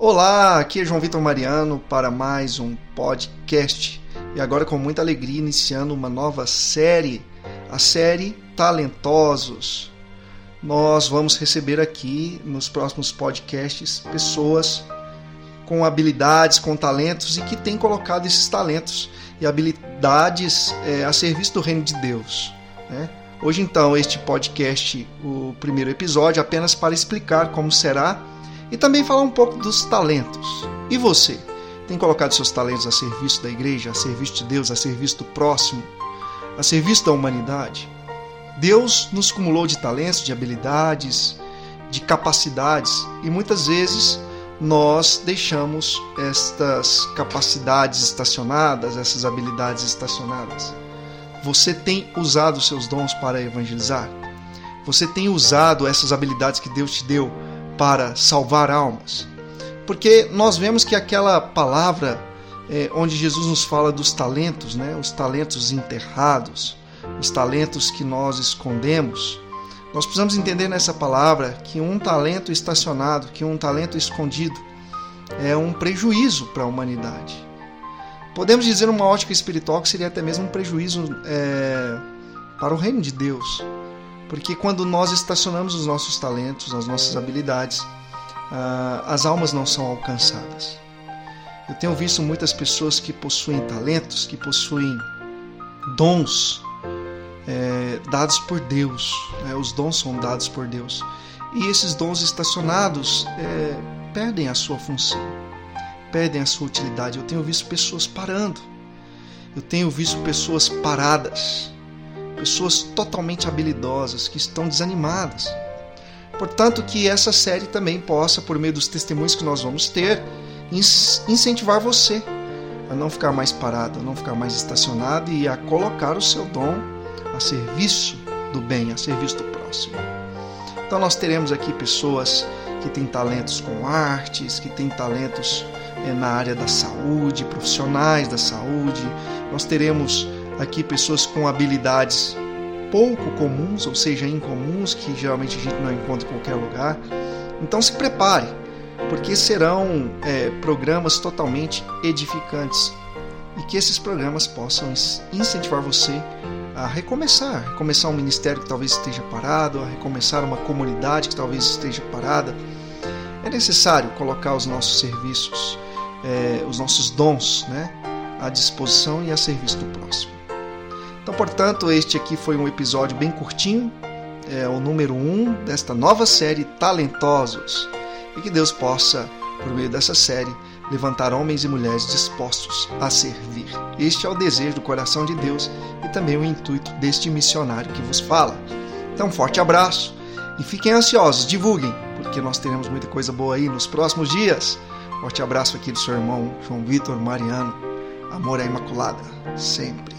Olá, aqui é João Vitor Mariano para mais um podcast e agora com muita alegria iniciando uma nova série, a série Talentosos. Nós vamos receber aqui nos próximos podcasts pessoas com habilidades, com talentos e que têm colocado esses talentos e habilidades é, a serviço do reino de Deus. Né? Hoje, então, este podcast, o primeiro episódio, apenas para explicar como será e também falar um pouco dos talentos. E você? Tem colocado seus talentos a serviço da igreja, a serviço de Deus, a serviço do próximo, a serviço da humanidade? Deus nos cumulou de talentos, de habilidades, de capacidades e muitas vezes nós deixamos estas capacidades estacionadas, essas habilidades estacionadas. Você tem usado seus dons para evangelizar? Você tem usado essas habilidades que Deus te deu para salvar almas. Porque nós vemos que aquela palavra é, onde Jesus nos fala dos talentos, né, os talentos enterrados, os talentos que nós escondemos, nós precisamos entender nessa palavra que um talento estacionado, que um talento escondido, é um prejuízo para a humanidade. Podemos dizer uma ótica espiritual que seria até mesmo um prejuízo é, para o reino de Deus. Porque quando nós estacionamos os nossos talentos, as nossas habilidades, ah, as almas não são alcançadas. Eu tenho visto muitas pessoas que possuem talentos, que possuem dons é, dados por Deus. Né? Os dons são dados por Deus. E esses dons estacionados é, perdem a sua função, perdem a sua utilidade. Eu tenho visto pessoas parando, eu tenho visto pessoas paradas, pessoas totalmente habilidosas que estão desanimadas. Portanto, que essa série também possa, por meio dos testemunhos que nós vamos ter, incentivar você a não ficar mais parado, a não ficar mais estacionado e a colocar o seu dom a serviço do bem, a serviço do próximo. Então, nós teremos aqui pessoas que têm talentos com artes, que têm talentos é, na área da saúde, profissionais da saúde. Nós teremos aqui pessoas com habilidades pouco comuns, ou seja, incomuns, que geralmente a gente não encontra em qualquer lugar. Então se prepare, porque serão é, programas totalmente edificantes e que esses programas possam incentivar você a recomeçar, recomeçar um ministério que talvez esteja parado, a recomeçar uma comunidade que talvez esteja parada. É necessário colocar os nossos serviços, é, os nossos dons, né, à disposição e a serviço do próximo. Então, portanto, este aqui foi um episódio bem curtinho, é o número um desta nova série Talentosos. E que Deus possa, por meio dessa série, levantar homens e mulheres dispostos a servir. Este é o desejo do coração de Deus e também o intuito deste missionário que vos fala. Então, um forte abraço e fiquem ansiosos, divulguem, porque nós teremos muita coisa boa aí nos próximos dias. Forte abraço aqui do seu irmão João Vitor Mariano. Amor à Imaculada, sempre.